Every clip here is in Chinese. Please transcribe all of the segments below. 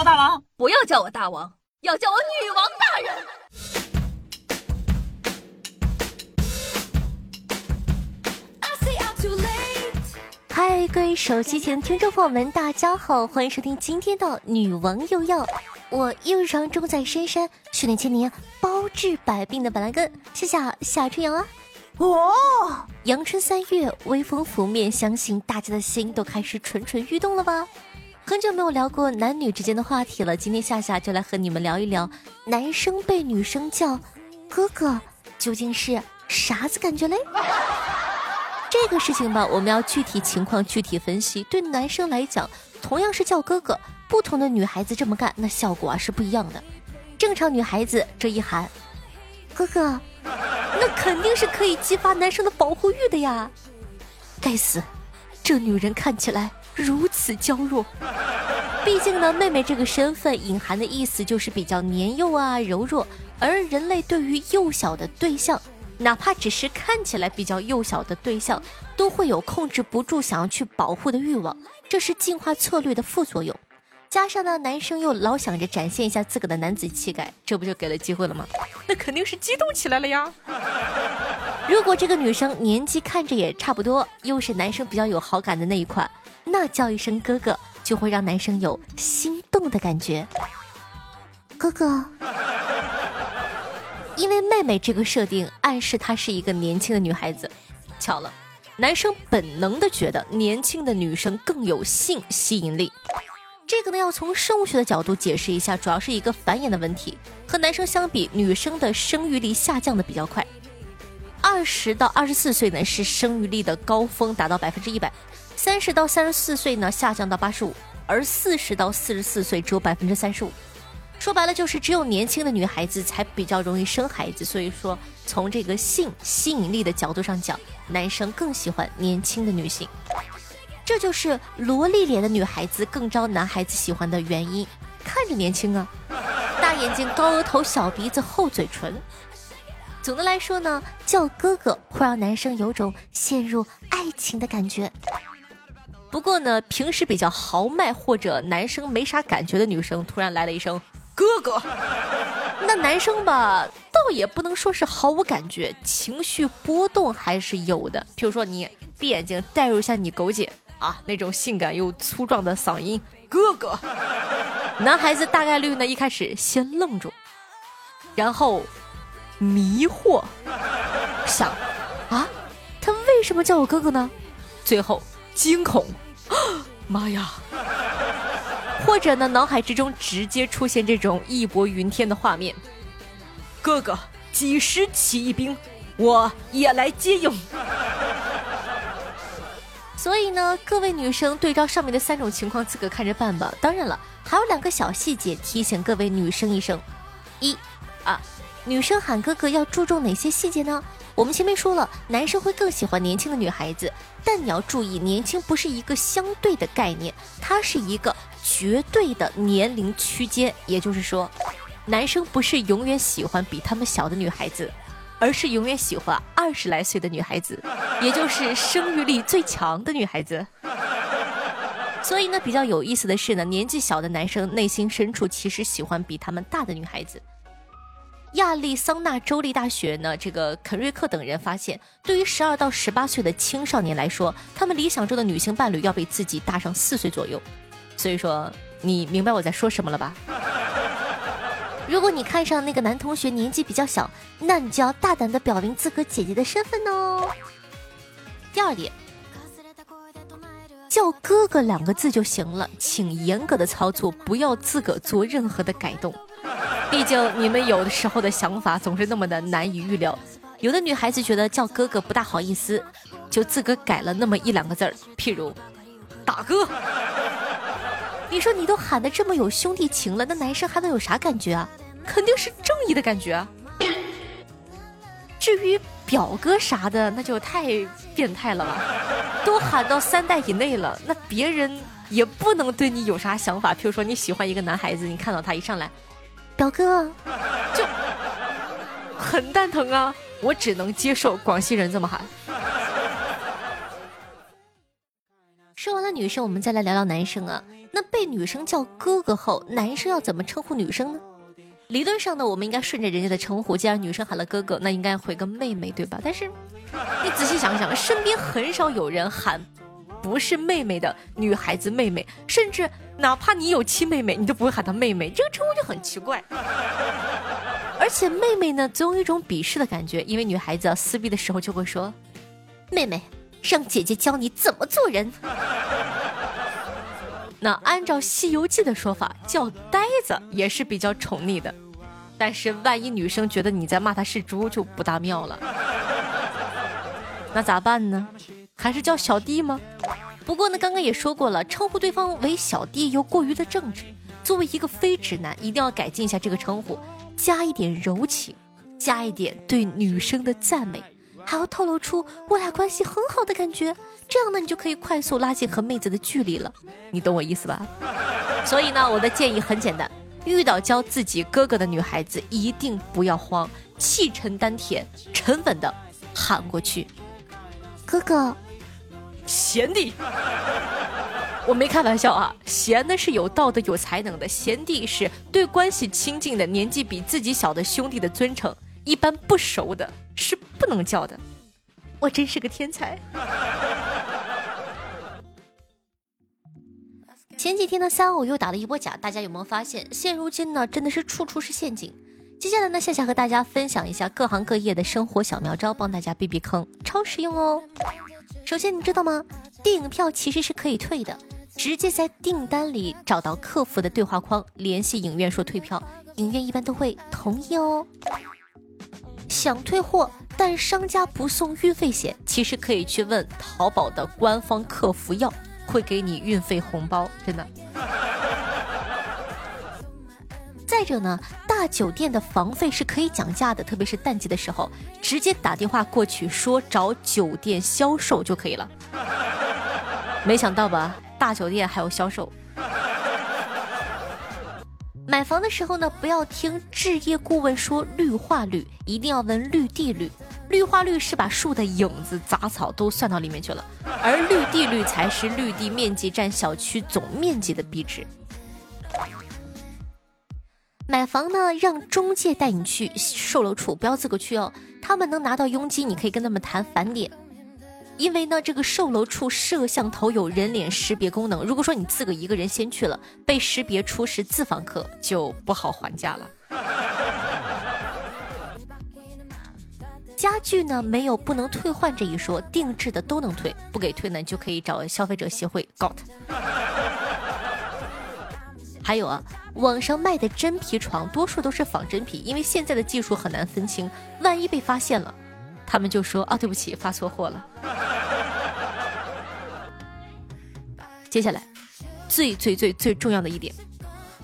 我大王，不要叫我大王，要叫我女王大人。嗨，各位手机前听众朋友们，大家好，欢迎收听今天的《女王又要》，我又常种在深山训练千年，包治百病的板蓝根，谢谢夏春阳啊！哦，阳春三月，微风拂面，相信大家的心都开始蠢蠢欲动了吧？很久没有聊过男女之间的话题了，今天夏夏就来和你们聊一聊，男生被女生叫哥哥究竟是啥子感觉嘞？这个事情吧，我们要具体情况具体分析。对男生来讲，同样是叫哥哥，不同的女孩子这么干，那效果啊是不一样的。正常女孩子这一喊，哥哥，那肯定是可以激发男生的保护欲的呀。该死，这女人看起来如此娇弱。毕竟呢，妹妹这个身份隐含的意思就是比较年幼啊、柔弱，而人类对于幼小的对象。哪怕只是看起来比较幼小的对象，都会有控制不住想要去保护的欲望，这是进化策略的副作用。加上呢，男生又老想着展现一下自个的男子气概，这不就给了机会了吗？那肯定是激动起来了呀。如果这个女生年纪看着也差不多，又是男生比较有好感的那一款，那叫一声哥哥，就会让男生有心动的感觉。哥哥。因为妹妹这个设定暗示她是一个年轻的女孩子，巧了，男生本能的觉得年轻的女生更有性吸引力。这个呢要从生物学的角度解释一下，主要是一个繁衍的问题。和男生相比，女生的生育力下降的比较快。二十到二十四岁呢是生育力的高峰，达到百分之一百；三十到三十四岁呢下降到八十五，而四十到四十四岁只有百分之三十五。说白了就是只有年轻的女孩子才比较容易生孩子，所以说从这个性吸引力的角度上讲，男生更喜欢年轻的女性，这就是萝莉脸的女孩子更招男孩子喜欢的原因。看着年轻啊，大眼睛、高额头、小鼻子、厚嘴唇。总的来说呢，叫哥哥会让男生有种陷入爱情的感觉。不过呢，平时比较豪迈或者男生没啥感觉的女生，突然来了一声。哥哥，那男生吧，倒也不能说是毫无感觉，情绪波动还是有的。比如说，你闭眼睛代入一下你狗姐啊，那种性感又粗壮的嗓音，哥哥。男孩子大概率呢，一开始先愣住，然后迷惑，想啊，他为什么叫我哥哥呢？最后惊恐，妈呀！或者呢，脑海之中直接出现这种义薄云天的画面。哥哥，几时起义兵，我也来接应。所以呢，各位女生对照上面的三种情况，自个看着办吧。当然了，还有两个小细节提醒各位女生一声：一啊，女生喊哥哥要注重哪些细节呢？我们前面说了，男生会更喜欢年轻的女孩子，但你要注意，年轻不是一个相对的概念，它是一个绝对的年龄区间。也就是说，男生不是永远喜欢比他们小的女孩子，而是永远喜欢二十来岁的女孩子，也就是生育力最强的女孩子。所以呢，比较有意思的是呢，年纪小的男生内心深处其实喜欢比他们大的女孩子。亚利桑那州立大学呢，这个肯瑞克等人发现，对于十二到十八岁的青少年来说，他们理想中的女性伴侣要比自己大上四岁左右。所以说，你明白我在说什么了吧？如果你看上那个男同学年纪比较小，那你就要大胆的表明自个姐姐的身份哦。第二点，叫哥哥两个字就行了，请严格的操作，不要自个做任何的改动。毕竟你们有的时候的想法总是那么的难以预料，有的女孩子觉得叫哥哥不大好意思，就自个改了那么一两个字儿，譬如“大哥”。你说你都喊的这么有兄弟情了，那男生还能有啥感觉啊？肯定是正义的感觉。至于表哥啥的，那就太变态了吧？都喊到三代以内了，那别人也不能对你有啥想法。譬如说你喜欢一个男孩子，你看到他一上来。表哥，就很蛋疼啊！我只能接受广西人这么喊。说完了女生，我们再来聊聊男生啊。那被女生叫哥哥后，男生要怎么称呼女生呢？理论上呢，我们应该顺着人家的称呼，既然女生喊了哥哥，那应该回个妹妹，对吧？但是你仔细想想，身边很少有人喊不是妹妹的女孩子妹妹，甚至哪怕你有亲妹妹，你都不会喊她妹妹，这个称呼就很奇怪。而且妹妹呢，总有一种鄙视的感觉，因为女孩子撕逼的时候就会说：“妹妹，让姐姐教你怎么做人。”那按照《西游记》的说法，叫呆子也是比较宠溺的，但是万一女生觉得你在骂她是猪，就不大妙了。那咋办呢？还是叫小弟吗？不过呢，刚刚也说过了，称呼对方为小弟又过于的正直。作为一个非直男，一定要改进一下这个称呼，加一点柔情，加一点对女生的赞美。还要透露出我俩关系很好的感觉，这样呢，你就可以快速拉近和妹子的距离了。你懂我意思吧？所以呢，我的建议很简单：遇到教自己哥哥的女孩子，一定不要慌，气沉丹田，沉稳的喊过去，哥哥，贤弟。我没开玩笑啊，贤呢是有道德、有才能的，贤弟是对关系亲近的、年纪比自己小的兄弟的尊称。一般不熟的是不能叫的，我真是个天才。前几天呢，三五又打了一波假，大家有没有发现？现如今呢，真的是处处是陷阱。接下来呢，夏夏和大家分享一下各行各业的生活小妙招，帮大家避避坑，超实用哦。首先，你知道吗？电影票其实是可以退的，直接在订单里找到客服的对话框，联系影院说退票，影院一般都会同意哦。想退货，但商家不送运费险，其实可以去问淘宝的官方客服要，会给你运费红包，真的。再者呢，大酒店的房费是可以讲价的，特别是淡季的时候，直接打电话过去说找酒店销售就可以了。没想到吧，大酒店还有销售。买房的时候呢，不要听置业顾问说绿化率，一定要问绿地率。绿化率是把树的影子、杂草都算到里面去了，而绿地率才是绿地面积占小区总面积的比值。买房呢，让中介带你去售楼处，不要自个去哦。他们能拿到佣金，你可以跟他们谈返点。因为呢，这个售楼处摄像头有人脸识别功能，如果说你自个一个人先去了，被识别出是自访客，就不好还价了。家具呢，没有不能退换这一说，定制的都能退，不给退呢，就可以找消费者协会告他。还有啊，网上卖的真皮床，多数都是仿真皮，因为现在的技术很难分清，万一被发现了。他们就说啊，对不起，发错货了。接下来，最最最最重要的一点，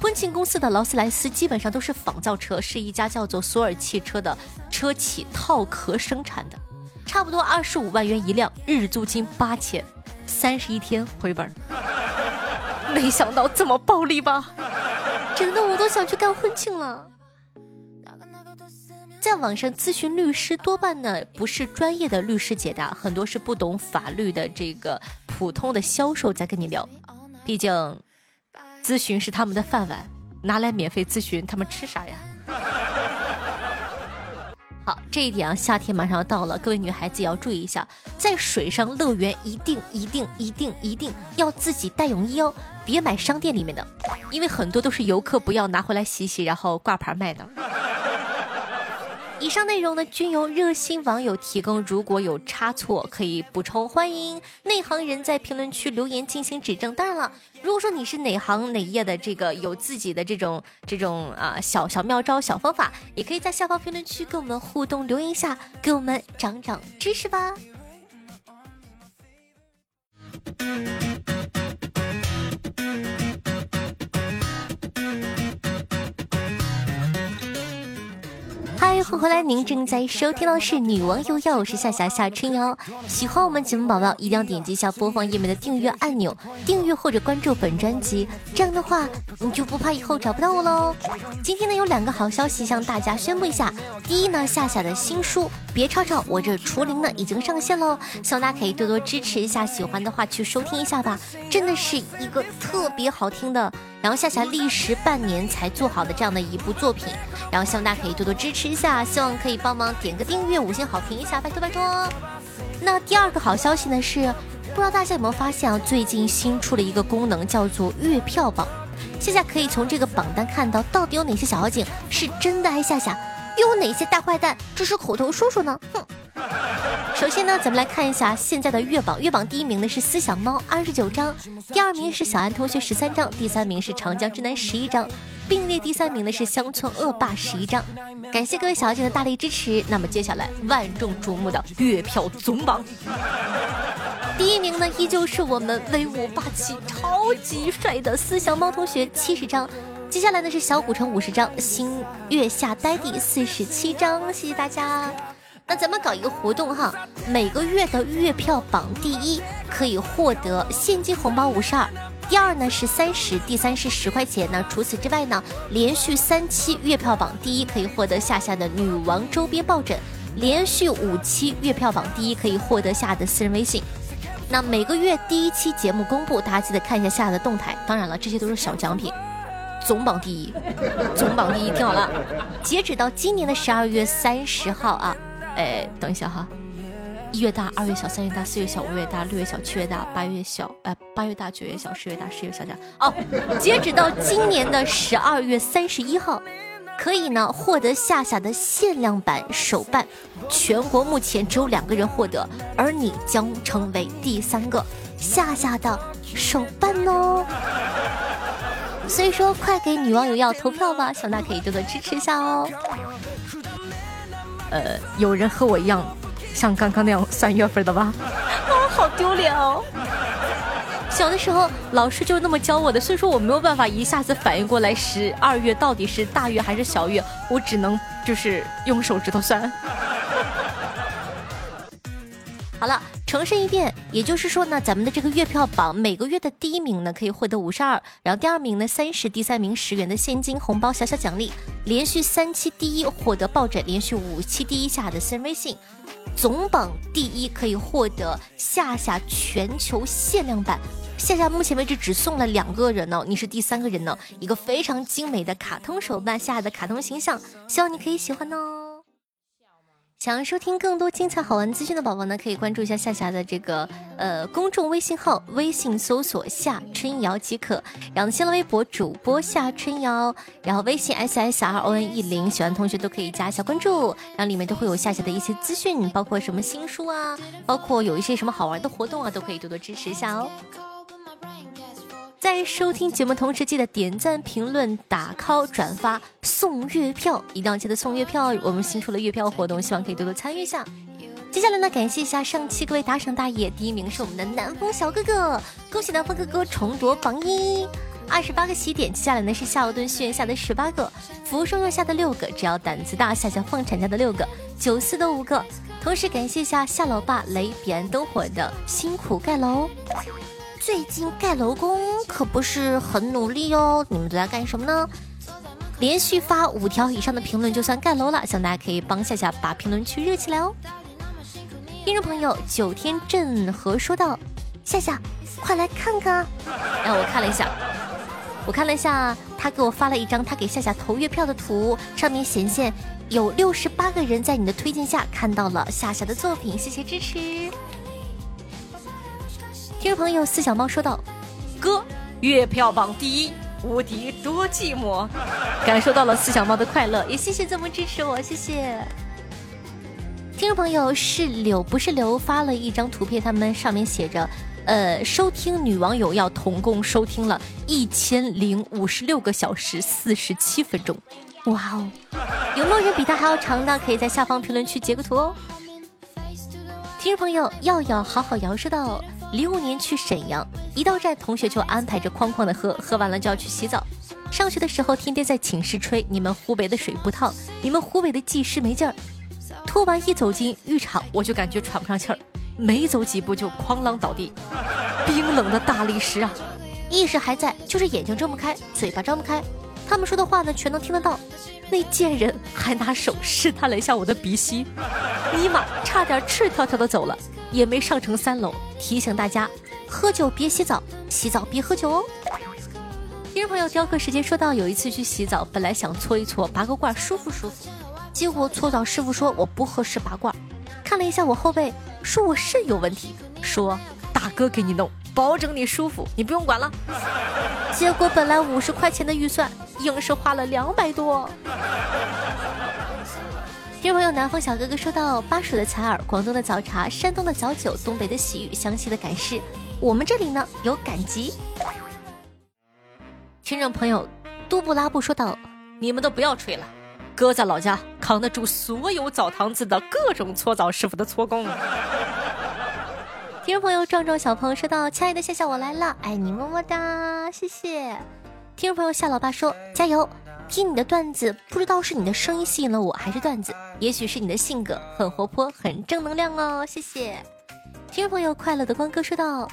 婚庆公司的劳斯莱斯基本上都是仿造车，是一家叫做索尔汽车的车企套壳生产的，差不多二十五万元一辆，日租金八千，三十一天回本。没想到这么暴力吧？整的，我都想去干婚庆了。在网上咨询律师，多半呢不是专业的律师解答，很多是不懂法律的这个普通的销售在跟你聊。毕竟，咨询是他们的饭碗，拿来免费咨询，他们吃啥呀？好，这一点啊，夏天马上要到了，各位女孩子也要注意一下，在水上乐园一定一定一定一定要自己带泳衣哦，别买商店里面的，因为很多都是游客不要拿回来洗洗，然后挂牌卖的。以上内容呢，均由热心网友提供。如果有差错，可以补充。欢迎内行人在评论区留言进行指正。当然了，如果说你是哪行哪业的，这个有自己的这种这种啊小小妙招、小方法，也可以在下方评论区跟我们互动留言一下，给我们长长知识吧。迎回来！您正在收听到是女王有药，我是夏夏夏春瑶。喜欢我们节目宝宝，一定要点击一下播放页面的订阅按钮，订阅或者关注本专辑，这样的话你就不怕以后找不到我喽。今天呢有两个好消息向大家宣布一下，第一呢夏夏的新书《别吵吵，我这除灵》呢已经上线喽，希望大家可以多多支持一下，喜欢的话去收听一下吧，真的是一个特别好听的。然后夏夏历时半年才做好的这样的一部作品，然后希望大家可以多多支持一下下，希望可以帮忙点个订阅、五星好评一下，拜托拜托。那第二个好消息呢是，不知道大家有没有发现啊，最近新出了一个功能，叫做月票榜，现在可以从这个榜单看到到底有哪些小妖精是真的爱夏夏，又有哪些大坏蛋只是口头说说呢？哼。首先呢，咱们来看一下现在的月榜。月榜第一名的是思想猫二十九张，第二名是小安同学十三张，第三名是长江之南十一张，并列第三名的是乡村恶霸十一张。感谢各位小姐的大力支持。那么接下来万众瞩目的月票总榜，第一名呢依旧是我们威武霸气、超级帅的思想猫同学七十张，接下来呢是小古城五十张，新月下呆弟四十七张，谢谢大家。那咱们搞一个活动哈，每个月的月票榜第一可以获得现金红包五十二，第二呢是三十，第三是十块钱。那除此之外呢，连续三期月票榜第一可以获得夏夏的女王周边抱枕，连续五期月票榜第一可以获得夏的私人微信。那每个月第一期节目公布，大家记得看一下夏的动态。当然了，这些都是小奖品。总榜第一，总榜第一，听好了，截止到今年的十二月三十号啊。哎，等一下哈，一月大，二月小，三月大，四月小，五月大，六月小，七月大，八月小，哎，八月大，九月小，十月大，十月小加哦。截止到今年的十二月三十一号，可以呢获得夏夏的限量版手办，全国目前只有两个人获得，而你将成为第三个夏夏的手办哦。所以说，快给女网友要投票吧，希望大家可以多多支持一下哦。呃，有人和我一样，像刚刚那样三月份的吧？啊，好丢脸哦！小的时候老师就那么教我的，所以说我没有办法一下子反应过来十二月到底是大月还是小月，我只能就是用手指头算。好了。重申一遍，也就是说呢，咱们的这个月票榜每个月的第一名呢可以获得五十二，然后第二名呢三十，第三名十元的现金红包小小奖励，连续三期第一获得抱枕，连续五期第一下的私人微信，总榜第一可以获得夏夏全球限量版，夏夏目前为止只送了两个人呢，你是第三个人呢，一个非常精美的卡通手办，夏夏的卡通形象，希望你可以喜欢哦。想要收听更多精彩好玩资讯的宝宝呢，可以关注一下夏夏的这个呃公众微信号，微信搜索夏春瑶即可。然后新浪微博主播夏春瑶，然后微信 s s r o n e 零，喜欢同学都可以加一下关注。然后里面都会有夏夏的一些资讯，包括什么新书啊，包括有一些什么好玩的活动啊，都可以多多支持一下哦。在收听节目同时，记得点赞、评论、打 call、转发、送月票，一定要记得送月票。我们新出了月票活动，希望可以多多参与一下。接下来呢，感谢一下上期各位打赏大爷，第一名是我们的南风小哥哥，恭喜南风哥哥重夺榜一，二十八个喜点。接下来呢是夏侯惇续下的十八个，福寿又下的六个，只要胆子大，夏夏放产假的六个，九四的五个。同时感谢一下夏老爸雷彼岸灯火的辛苦盖楼。最近盖楼工可不是很努力哦，你们都在干什么呢？连续发五条以上的评论就算盖楼了，希望大家可以帮夏夏把评论区热起来哦。听众朋友九天镇河说道：“夏夏，快来看看！”然后我看了一下，我看了一下，他给我发了一张他给夏夏投月票的图，上面显现有六十八个人在你的推荐下看到了夏夏的作品，谢谢支持。听众朋友，四小猫说道：“哥，月票榜第一，无敌多寂寞。”感受到了四小猫的快乐，也谢谢这么支持我，谢谢。听众朋友是柳不是刘发了一张图片，他们上面写着：“呃，收听女网友要统共收听了一千零五十六个小时四十七分钟。”哇哦，有没有人比他还要长的？可以在下方评论区截个图哦。听众朋友，耀耀好好摇说道。零五年去沈阳，一到站同学就安排着哐哐的喝，喝完了就要去洗澡。上学的时候天天在寝室吹你们湖北的水不烫，你们湖北的技师没劲儿。突完一走进浴场，我就感觉喘不上气儿，没走几步就哐啷倒地，冰冷的大理石啊！意识还在，就是眼睛睁不开，嘴巴张不开。他们说的话呢，全能听得到。那贱人还拿手试探了一下我的鼻息，尼玛，差点赤条条的走了，也没上成三楼。提醒大家，喝酒别洗澡，洗澡别喝酒哦。听众朋友，雕刻时间说到，有一次去洗澡，本来想搓一搓，拔个罐，舒服舒服。结果搓澡师傅说我不合适拔罐，看了一下我后背，说我肾有问题，说大哥给你弄。保证你舒服，你不用管了。结果本来五十块钱的预算，硬是花了两百多。听众朋友，南方小哥哥说到：巴蜀的采耳，广东的早茶，山东的早酒，东北的洗浴，湘西的赶尸，我们这里呢有赶集。听众朋友，杜布拉布说道：你们都不要吹了，哥在老家扛得住所有澡堂子的各种搓澡师傅的搓工。听众朋友，壮壮小朋友说道：“亲爱的夏夏，我来了，爱你么么哒，谢谢。”听众朋友夏老爸说：“加油，听你的段子，不知道是你的声音吸引了我，还是段子，也许是你的性格很活泼，很正能量哦，谢谢。”听众朋友快乐的光哥说道：“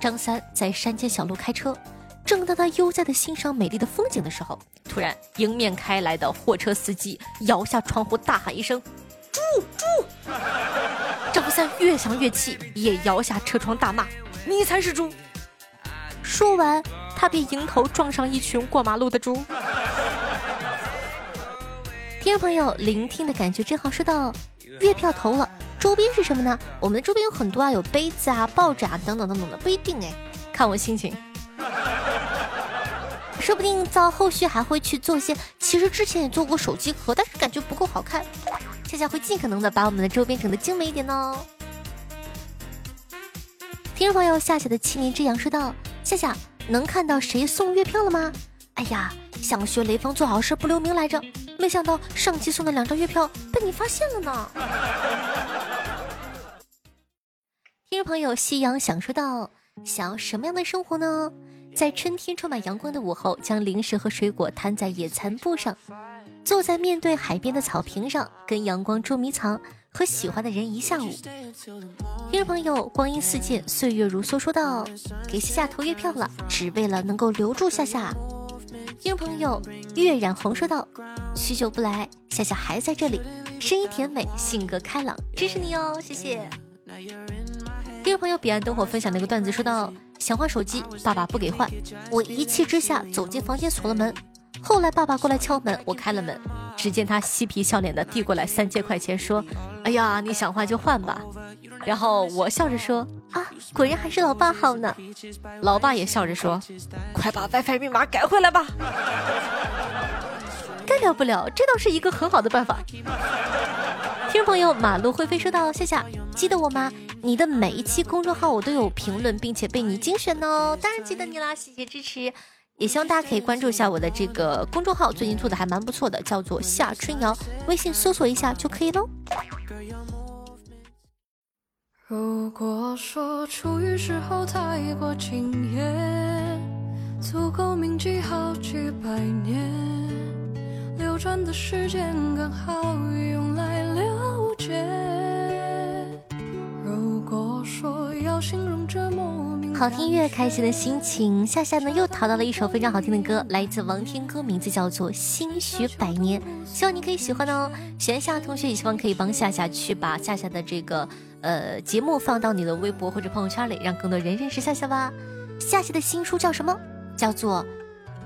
张三在山间小路开车，正当他悠哉的欣赏美丽的风景的时候，突然迎面开来的货车司机摇下窗户，大喊一声：‘猪猪！’”张三越想越气，也摇下车窗大骂：“你才是猪！”说完，他便迎头撞上一群过马路的猪。听众朋友，聆听的感觉真好。说到月票投了，周边是什么呢？我们的周边有很多啊，有杯子啊、抱枕啊等等等等的，不一定哎，看我心情。说不定到后续还会去做一些，其实之前也做过手机壳，但是感觉不够好看。夏夏会尽可能的把我们的周边整的精美一点哦。听众朋友，夏夏的七年之痒说道：“夏夏能看到谁送月票了吗？哎呀，想学雷锋做好事不留名来着，没想到上期送的两张月票被你发现了呢。”听众朋友，夕阳想说道：“想要什么样的生活呢？”在春天充满阳光的午后，将零食和水果摊在野餐布上，坐在面对海边的草坪上，跟阳光捉迷藏，和喜欢的人一下午。听众朋友，光阴似箭，岁月如梭，说道：“给夏夏投月票了，只为了能够留住夏夏。”听朋友，月染红说道：“许久不来，夏夏还在这里，声音甜美，性格开朗，支持你哦，谢谢。”听朋友，彼岸灯火分享那个段子说道。想换手机，爸爸不给换，我一气之下走进房间锁了门。后来爸爸过来敲门，我开了门，只见他嬉皮笑脸的递过来三千块钱，说：“哎呀，你想换就换吧。”然后我笑着说：“啊，果然还是老爸好呢。”老爸也笑着说：“快把 WiFi 密码改回来吧。”改了不了，这倒是一个很好的办法。听众朋友，马路会飞说道：“夏夏，记得我吗？你的每一期公众号我都有评论，并且被你精选哦，当然记得你啦，谢谢支持。也希望大家可以关注一下我的这个公众号，最近做的还蛮不错的，叫做夏春瑶，微信搜索一下就可以喽。如果说初遇时候太过惊艳，足够铭记好几百年，流转的时间刚好用来留。好听音乐，开心的心情。夏夏呢又淘到了一首非常好听的歌，来自王天歌，名字叫做《兴许百年》，希望你可以喜欢哦。喜欢夏同学也希望可以帮夏夏去把夏夏的这个呃节目放到你的微博或者朋友圈里，让更多人认识夏夏吧。夏夏的新书叫什么？叫做。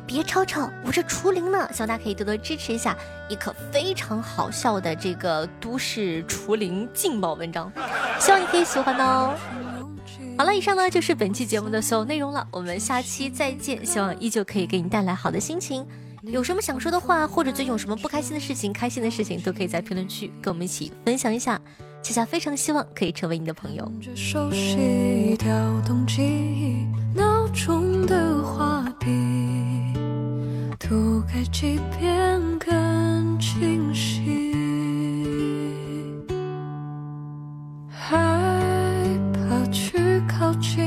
别吵吵，我是除灵呢，希望大家可以多多支持一下，一颗非常好笑的这个都市除灵劲爆文章，希望你可以喜欢哦。好了，以上呢就是本期节目的所有内容了，我们下期再见，希望依旧可以给你带来好的心情。有什么想说的话，或者最近有什么不开心的事情、开心的事情，都可以在评论区跟我们一起分享一下。夏夏非常希望可以成为你的朋友。涂改几遍更清晰。有趣